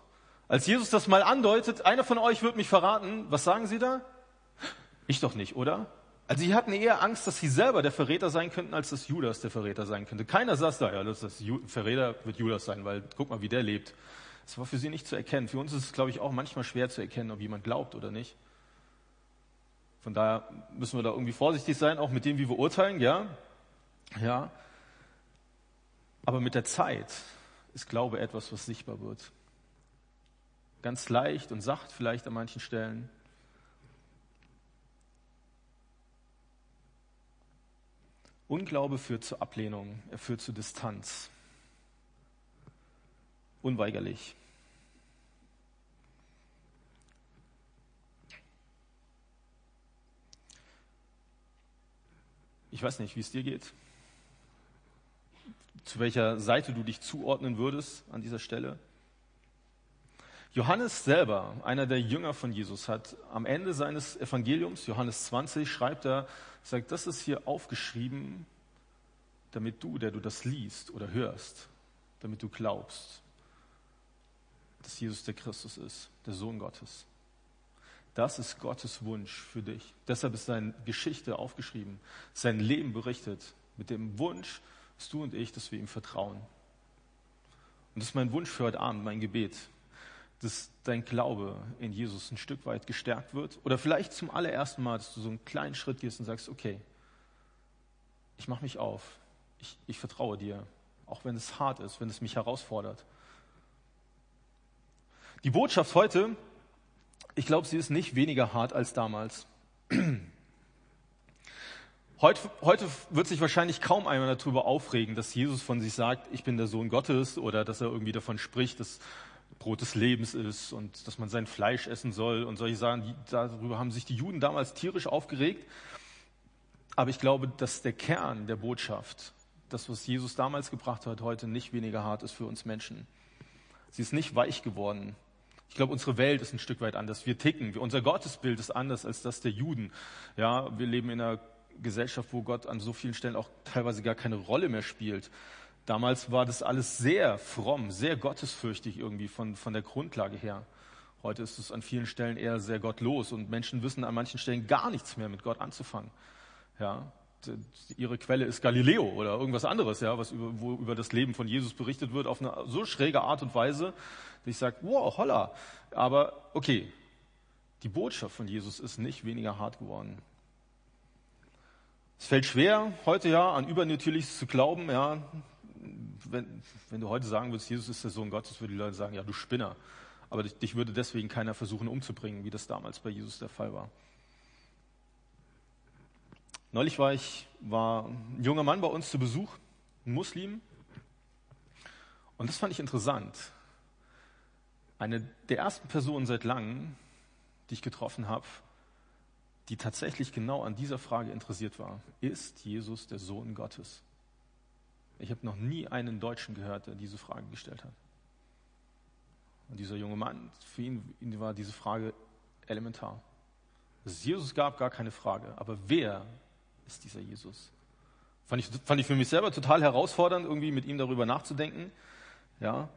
Als Jesus das mal andeutet, einer von euch wird mich verraten, was sagen sie da? Ich doch nicht, oder? Also sie hatten eher Angst, dass sie selber der Verräter sein könnten, als dass Judas der Verräter sein könnte. Keiner saß da, ja, das Verräter wird Judas sein, weil guck mal, wie der lebt. Das war für sie nicht zu erkennen. Für uns ist es, glaube ich, auch manchmal schwer zu erkennen, ob jemand glaubt oder nicht. Von daher müssen wir da irgendwie vorsichtig sein, auch mit dem, wie wir urteilen, ja. Ja. Aber mit der Zeit ist Glaube etwas, was sichtbar wird. Ganz leicht und sacht vielleicht an manchen Stellen. Unglaube führt zur Ablehnung, er führt zu Distanz. Unweigerlich. Ich weiß nicht, wie es dir geht, zu welcher Seite du dich zuordnen würdest an dieser Stelle. Johannes selber, einer der Jünger von Jesus, hat am Ende seines Evangeliums, Johannes 20, schreibt er, sagt, das ist hier aufgeschrieben, damit du, der du das liest oder hörst, damit du glaubst, dass Jesus der Christus ist, der Sohn Gottes. Das ist Gottes Wunsch für dich. Deshalb ist seine Geschichte aufgeschrieben, sein Leben berichtet, mit dem Wunsch, dass du und ich, dass wir ihm vertrauen. Und das ist mein Wunsch für heute Abend, mein Gebet, dass dein Glaube in Jesus ein Stück weit gestärkt wird. Oder vielleicht zum allerersten Mal, dass du so einen kleinen Schritt gehst und sagst, okay, ich mache mich auf, ich, ich vertraue dir, auch wenn es hart ist, wenn es mich herausfordert. Die Botschaft heute, ich glaube, sie ist nicht weniger hart als damals. Heute, heute wird sich wahrscheinlich kaum einer darüber aufregen, dass Jesus von sich sagt, ich bin der Sohn Gottes oder dass er irgendwie davon spricht, dass Brot des Lebens ist und dass man sein Fleisch essen soll und solche Sachen. Darüber haben sich die Juden damals tierisch aufgeregt. Aber ich glaube, dass der Kern der Botschaft, das, was Jesus damals gebracht hat, heute nicht weniger hart ist für uns Menschen. Sie ist nicht weich geworden. Ich glaube, unsere Welt ist ein Stück weit anders. Wir ticken. Unser Gottesbild ist anders als das der Juden. Ja, wir leben in einer Gesellschaft, wo Gott an so vielen Stellen auch teilweise gar keine Rolle mehr spielt. Damals war das alles sehr fromm, sehr gottesfürchtig irgendwie von, von der Grundlage her. Heute ist es an vielen Stellen eher sehr gottlos und Menschen wissen an manchen Stellen gar nichts mehr mit Gott anzufangen. Ja, ihre Quelle ist Galileo oder irgendwas anderes, ja, was über, wo über das Leben von Jesus berichtet wird auf eine so schräge Art und Weise, dass ich sage, wow, holla. Aber okay, die Botschaft von Jesus ist nicht weniger hart geworden. Es fällt schwer, heute ja an Übernatürliches zu glauben. Ja. Wenn, wenn du heute sagen würdest, Jesus ist der Sohn Gottes, würden die Leute sagen, ja, du Spinner. Aber dich, dich würde deswegen keiner versuchen umzubringen, wie das damals bei Jesus der Fall war. Neulich war ich, war ein junger Mann bei uns zu Besuch, ein Muslim. Und das fand ich interessant. Eine der ersten Personen seit langem, die ich getroffen habe, die tatsächlich genau an dieser Frage interessiert war. Ist Jesus der Sohn Gottes? Ich habe noch nie einen Deutschen gehört, der diese Frage gestellt hat. Und dieser junge Mann, für ihn, war diese Frage elementar. Dass es Jesus gab, gar keine Frage. Aber wer ist dieser Jesus? Fand ich, fand ich für mich selber total herausfordernd, irgendwie mit ihm darüber nachzudenken. Ja,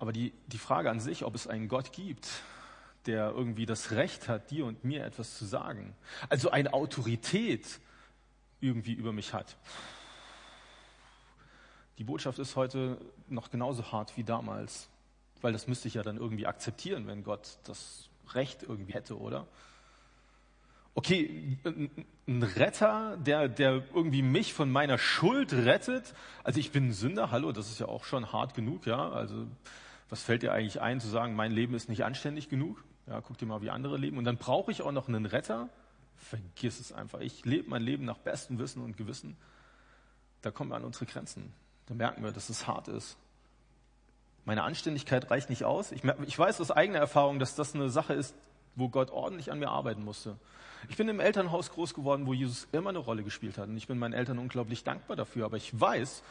Aber die, die Frage an sich, ob es einen Gott gibt, der irgendwie das Recht hat, dir und mir etwas zu sagen, also eine Autorität irgendwie über mich hat. Die Botschaft ist heute noch genauso hart wie damals, weil das müsste ich ja dann irgendwie akzeptieren, wenn Gott das Recht irgendwie hätte, oder? Okay, ein Retter, der, der irgendwie mich von meiner Schuld rettet. Also ich bin ein Sünder, hallo, das ist ja auch schon hart genug, ja. Also was fällt dir eigentlich ein, zu sagen, mein Leben ist nicht anständig genug? Ja, guck dir mal, wie andere leben. Und dann brauche ich auch noch einen Retter. Vergiss es einfach. Ich lebe mein Leben nach bestem Wissen und Gewissen. Da kommen wir an unsere Grenzen. Da merken wir, dass es hart ist. Meine Anständigkeit reicht nicht aus. Ich, ich weiß aus eigener Erfahrung, dass das eine Sache ist, wo Gott ordentlich an mir arbeiten musste. Ich bin im Elternhaus groß geworden, wo Jesus immer eine Rolle gespielt hat. Und ich bin meinen Eltern unglaublich dankbar dafür. Aber ich weiß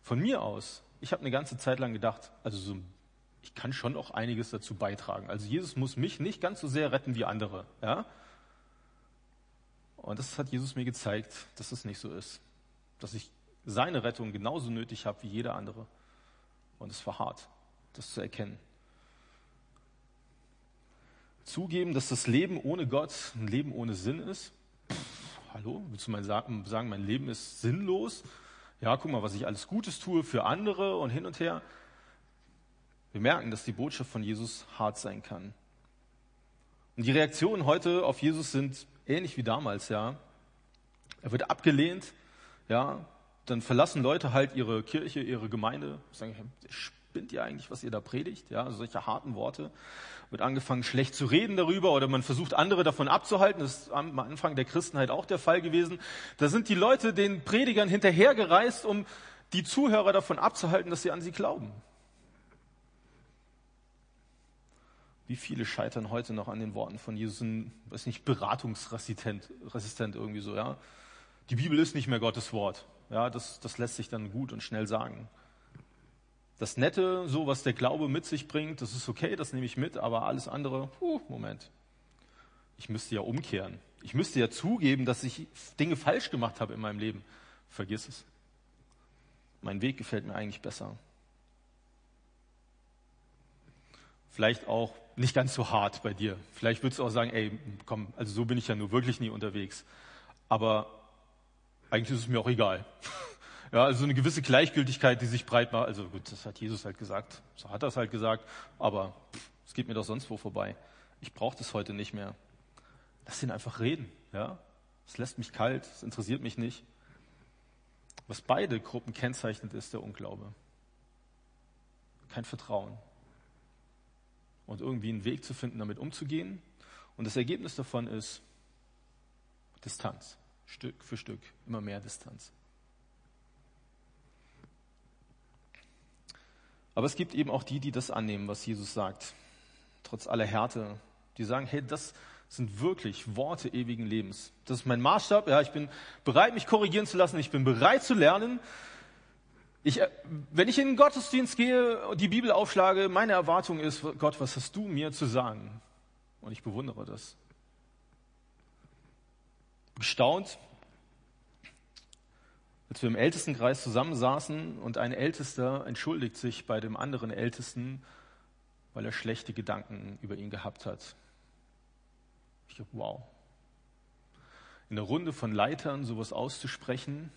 von mir aus, ich habe eine ganze Zeit lang gedacht, also so ein ich kann schon auch einiges dazu beitragen. Also Jesus muss mich nicht ganz so sehr retten wie andere. Ja? Und das hat Jesus mir gezeigt, dass das nicht so ist. Dass ich seine Rettung genauso nötig habe wie jeder andere. Und es war hart, das zu erkennen. Zugeben, dass das Leben ohne Gott ein Leben ohne Sinn ist. Pff, hallo, willst du mal sagen, mein Leben ist sinnlos? Ja, guck mal, was ich alles Gutes tue für andere und hin und her. Wir merken, dass die Botschaft von Jesus hart sein kann. Und die Reaktionen heute auf Jesus sind ähnlich wie damals, ja. Er wird abgelehnt, ja. Dann verlassen Leute halt ihre Kirche, ihre Gemeinde, sagen, spinnt ihr eigentlich, was ihr da predigt? Ja, also solche harten Worte. Wird angefangen, schlecht zu reden darüber oder man versucht, andere davon abzuhalten. Das ist am Anfang der Christenheit auch der Fall gewesen. Da sind die Leute den Predigern hinterhergereist, um die Zuhörer davon abzuhalten, dass sie an sie glauben. Wie viele scheitern heute noch an den Worten von Jesus, ein, weiß nicht, beratungsresistent resistent irgendwie so, ja? Die Bibel ist nicht mehr Gottes Wort. Ja, das, das lässt sich dann gut und schnell sagen. Das Nette, so was der Glaube mit sich bringt, das ist okay, das nehme ich mit, aber alles andere, puh, Moment. Ich müsste ja umkehren. Ich müsste ja zugeben, dass ich Dinge falsch gemacht habe in meinem Leben. Vergiss es. Mein Weg gefällt mir eigentlich besser. Vielleicht auch nicht ganz so hart bei dir. Vielleicht würdest du auch sagen, ey, komm, also so bin ich ja nur wirklich nie unterwegs. Aber eigentlich ist es mir auch egal. Ja, also eine gewisse Gleichgültigkeit, die sich breit macht. Also gut, das hat Jesus halt gesagt. So hat er es halt gesagt. Aber es geht mir doch sonst wo vorbei. Ich brauche das heute nicht mehr. Lass ihn einfach reden. Ja, es lässt mich kalt. Es interessiert mich nicht. Was beide Gruppen kennzeichnet, ist der Unglaube. Kein Vertrauen. Und irgendwie einen Weg zu finden, damit umzugehen. Und das Ergebnis davon ist Distanz. Stück für Stück. Immer mehr Distanz. Aber es gibt eben auch die, die das annehmen, was Jesus sagt. Trotz aller Härte. Die sagen, hey, das sind wirklich Worte ewigen Lebens. Das ist mein Maßstab. Ja, ich bin bereit, mich korrigieren zu lassen. Ich bin bereit zu lernen. Ich, äh, wenn ich in den Gottesdienst gehe, und die Bibel aufschlage, meine Erwartung ist, Gott, was hast du mir zu sagen? Und ich bewundere das. Gestaunt, als wir im Ältestenkreis zusammensaßen und ein Ältester entschuldigt sich bei dem anderen Ältesten, weil er schlechte Gedanken über ihn gehabt hat. Ich dachte, wow. In der Runde von Leitern sowas auszusprechen,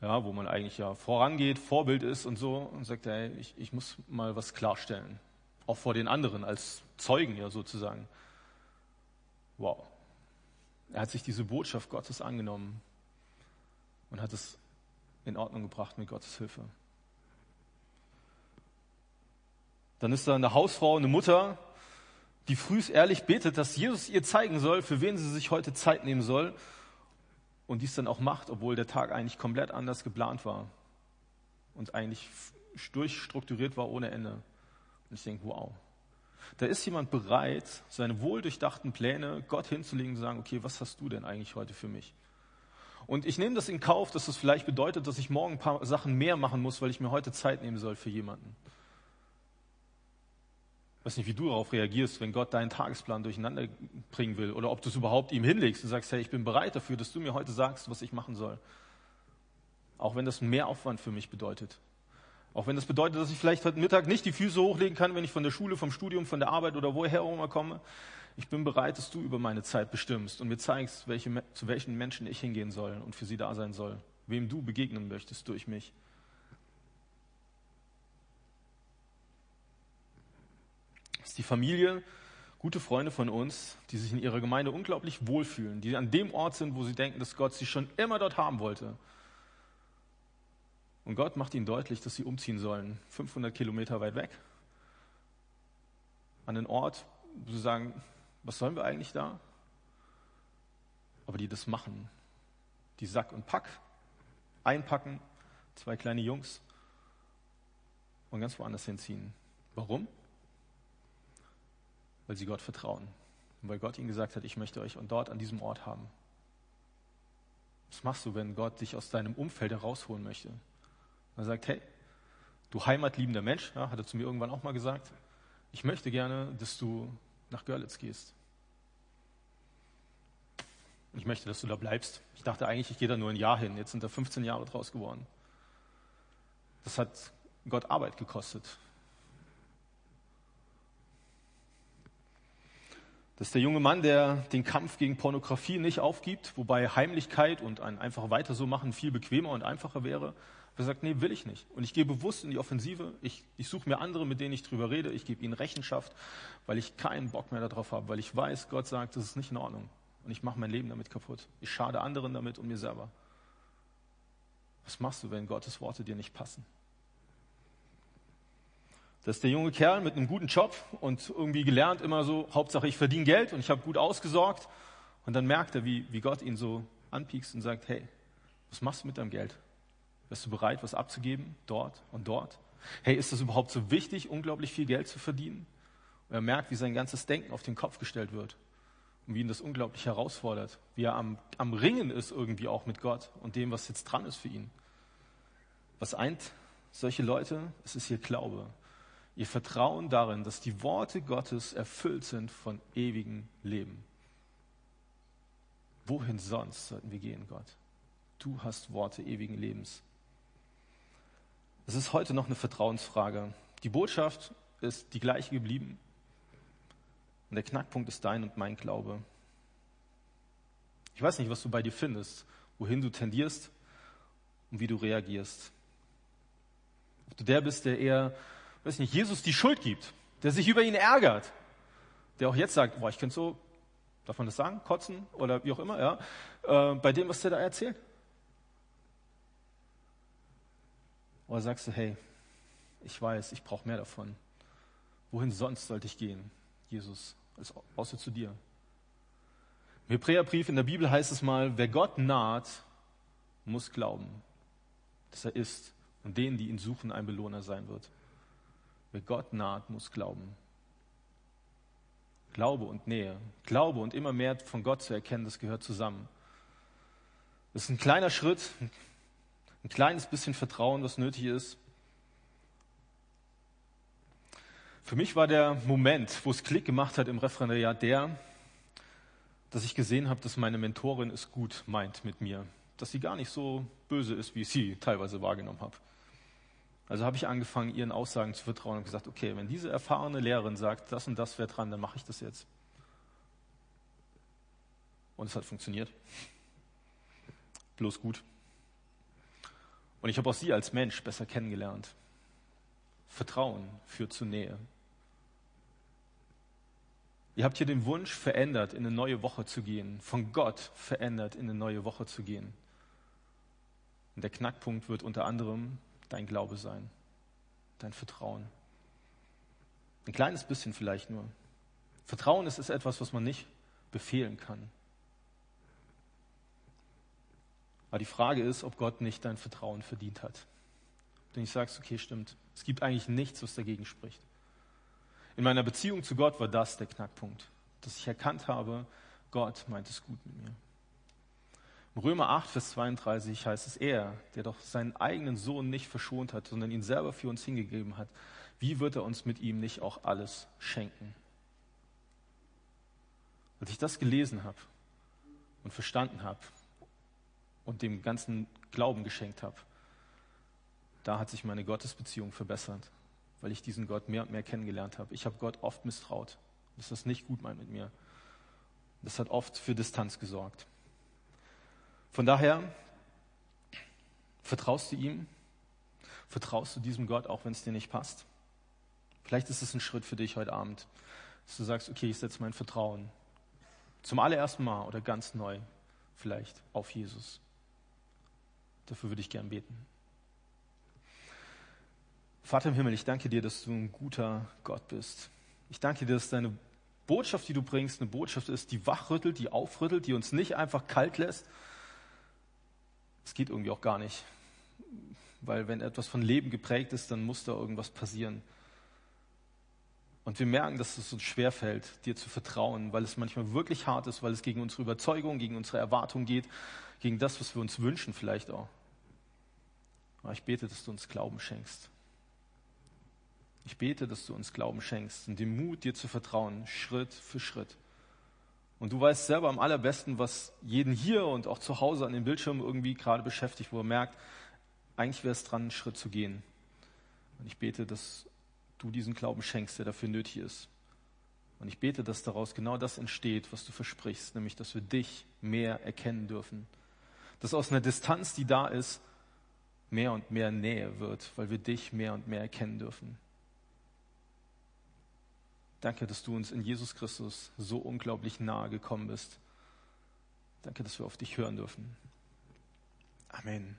ja, wo man eigentlich ja vorangeht, Vorbild ist und so, und sagt, ey, ich, ich muss mal was klarstellen. Auch vor den anderen, als Zeugen ja sozusagen. Wow. Er hat sich diese Botschaft Gottes angenommen und hat es in Ordnung gebracht mit Gottes Hilfe. Dann ist da eine Hausfrau, eine Mutter, die frühs ehrlich betet, dass Jesus ihr zeigen soll, für wen sie sich heute Zeit nehmen soll und dies dann auch macht, obwohl der Tag eigentlich komplett anders geplant war und eigentlich durchstrukturiert war ohne Ende. Und ich denke, wow, da ist jemand bereit, seine wohldurchdachten Pläne Gott hinzulegen und zu sagen, okay, was hast du denn eigentlich heute für mich? Und ich nehme das in Kauf, dass das vielleicht bedeutet, dass ich morgen ein paar Sachen mehr machen muss, weil ich mir heute Zeit nehmen soll für jemanden. Ich weiß nicht, wie du darauf reagierst, wenn Gott deinen Tagesplan durcheinander bringen will oder ob du es überhaupt ihm hinlegst und sagst, hey, ich bin bereit dafür, dass du mir heute sagst, was ich machen soll. Auch wenn das mehr Aufwand für mich bedeutet. Auch wenn das bedeutet, dass ich vielleicht heute Mittag nicht die Füße hochlegen kann, wenn ich von der Schule, vom Studium, von der Arbeit oder woher auch immer komme. Ich bin bereit, dass du über meine Zeit bestimmst und mir zeigst, welche, zu welchen Menschen ich hingehen soll und für sie da sein soll, wem du begegnen möchtest durch mich. Ist die Familie, gute Freunde von uns, die sich in ihrer Gemeinde unglaublich wohlfühlen, die an dem Ort sind, wo sie denken, dass Gott sie schon immer dort haben wollte. Und Gott macht ihnen deutlich, dass sie umziehen sollen, 500 Kilometer weit weg, an den Ort, wo sie sagen, was sollen wir eigentlich da? Aber die das machen. Die Sack und Pack, einpacken, zwei kleine Jungs und ganz woanders hinziehen. Warum? Weil sie Gott vertrauen. Und weil Gott ihnen gesagt hat, ich möchte euch dort an diesem Ort haben. Was machst du, wenn Gott dich aus deinem Umfeld herausholen möchte? Er sagt, hey, du heimatliebender Mensch, ja, hat er zu mir irgendwann auch mal gesagt, ich möchte gerne, dass du nach Görlitz gehst. Ich möchte, dass du da bleibst. Ich dachte eigentlich, ich gehe da nur ein Jahr hin. Jetzt sind da 15 Jahre draus geworden. Das hat Gott Arbeit gekostet. Das ist der junge Mann, der den Kampf gegen Pornografie nicht aufgibt, wobei Heimlichkeit und ein einfach weiter so machen viel bequemer und einfacher wäre. Er sagt, nee, will ich nicht. Und ich gehe bewusst in die Offensive. Ich, ich suche mir andere, mit denen ich drüber rede. Ich gebe ihnen Rechenschaft, weil ich keinen Bock mehr darauf habe, weil ich weiß, Gott sagt, das ist nicht in Ordnung. Und ich mache mein Leben damit kaputt. Ich schade anderen damit und mir selber. Was machst du, wenn Gottes Worte dir nicht passen? Das ist der junge Kerl mit einem guten Job und irgendwie gelernt immer so, Hauptsache ich verdiene Geld und ich habe gut ausgesorgt. Und dann merkt er, wie, wie Gott ihn so anpiekst und sagt, hey, was machst du mit deinem Geld? Bist du bereit, was abzugeben? Dort und dort? Hey, ist das überhaupt so wichtig, unglaublich viel Geld zu verdienen? Und er merkt, wie sein ganzes Denken auf den Kopf gestellt wird und wie ihn das unglaublich herausfordert, wie er am, am Ringen ist irgendwie auch mit Gott und dem, was jetzt dran ist für ihn. Was eint solche Leute? Es ist ihr Glaube, ihr Vertrauen darin, dass die Worte Gottes erfüllt sind von ewigem Leben. Wohin sonst sollten wir gehen, Gott? Du hast Worte ewigen Lebens. Es ist heute noch eine Vertrauensfrage. Die Botschaft ist die gleiche geblieben. Und der Knackpunkt ist dein und mein Glaube. Ich weiß nicht, was du bei dir findest, wohin du tendierst und wie du reagierst. Ob du der bist, der eher, weiß nicht, Jesus die Schuld gibt, der sich über ihn ärgert, der auch jetzt sagt, boah, ich könnte so, darf man das sagen, kotzen oder wie auch immer, ja, äh, bei dem, was der da erzählt. Oder sagst du, hey, ich weiß, ich brauche mehr davon. Wohin sonst sollte ich gehen, Jesus, als außer zu dir? Im Hebräerbrief in der Bibel heißt es mal, wer Gott naht, muss glauben, dass er ist und denen, die ihn suchen, ein Belohner sein wird. Wer Gott naht, muss glauben. Glaube und Nähe. Glaube und immer mehr von Gott zu erkennen, das gehört zusammen. Das ist ein kleiner Schritt, ein kleines bisschen Vertrauen, was nötig ist. Für mich war der Moment, wo es Klick gemacht hat im Referendariat, der, dass ich gesehen habe, dass meine Mentorin es gut meint mit mir, dass sie gar nicht so böse ist, wie ich sie teilweise wahrgenommen habe. Also habe ich angefangen, ihren Aussagen zu vertrauen und gesagt, okay, wenn diese erfahrene Lehrerin sagt, das und das wäre dran, dann mache ich das jetzt. Und es hat funktioniert. Bloß gut. Und ich habe auch sie als Mensch besser kennengelernt. Vertrauen führt zu Nähe. Ihr habt hier den Wunsch verändert, in eine neue Woche zu gehen, von Gott verändert, in eine neue Woche zu gehen. Und der Knackpunkt wird unter anderem dein Glaube sein, dein Vertrauen. Ein kleines bisschen vielleicht nur. Vertrauen ist, ist etwas, was man nicht befehlen kann. Aber die Frage ist, ob Gott nicht dein Vertrauen verdient hat. Denn ich sagst, okay, stimmt. Es gibt eigentlich nichts, was dagegen spricht. In meiner Beziehung zu Gott war das der Knackpunkt, dass ich erkannt habe, Gott meint es gut mit mir. Römer 8, Vers 32 heißt es, er, der doch seinen eigenen Sohn nicht verschont hat, sondern ihn selber für uns hingegeben hat, wie wird er uns mit ihm nicht auch alles schenken? Als ich das gelesen habe und verstanden habe und dem ganzen Glauben geschenkt habe, da hat sich meine Gottesbeziehung verbessert, weil ich diesen Gott mehr und mehr kennengelernt habe. Ich habe Gott oft misstraut, dass das nicht gut meint mit mir. Das hat oft für Distanz gesorgt. Von daher, vertraust du ihm? Vertraust du diesem Gott, auch wenn es dir nicht passt? Vielleicht ist es ein Schritt für dich heute Abend, dass du sagst, okay, ich setze mein Vertrauen zum allerersten Mal oder ganz neu vielleicht auf Jesus. Dafür würde ich gern beten. Vater im Himmel, ich danke dir, dass du ein guter Gott bist. Ich danke dir, dass deine Botschaft, die du bringst, eine Botschaft ist, die wachrüttelt, die aufrüttelt, die uns nicht einfach kalt lässt, es geht irgendwie auch gar nicht. Weil wenn etwas von Leben geprägt ist, dann muss da irgendwas passieren. Und wir merken, dass es uns schwerfällt, dir zu vertrauen, weil es manchmal wirklich hart ist, weil es gegen unsere Überzeugung, gegen unsere Erwartung geht, gegen das, was wir uns wünschen vielleicht auch. Aber ich bete, dass du uns Glauben schenkst. Ich bete, dass du uns Glauben schenkst und den Mut, dir zu vertrauen, Schritt für Schritt. Und du weißt selber am allerbesten, was jeden hier und auch zu Hause an den Bildschirmen irgendwie gerade beschäftigt, wo er merkt, eigentlich wäre es dran, einen Schritt zu gehen. Und ich bete, dass du diesen Glauben schenkst, der dafür nötig ist. Und ich bete, dass daraus genau das entsteht, was du versprichst, nämlich, dass wir dich mehr erkennen dürfen. Dass aus einer Distanz, die da ist, mehr und mehr Nähe wird, weil wir dich mehr und mehr erkennen dürfen. Danke, dass du uns in Jesus Christus so unglaublich nahe gekommen bist. Danke, dass wir auf dich hören dürfen. Amen.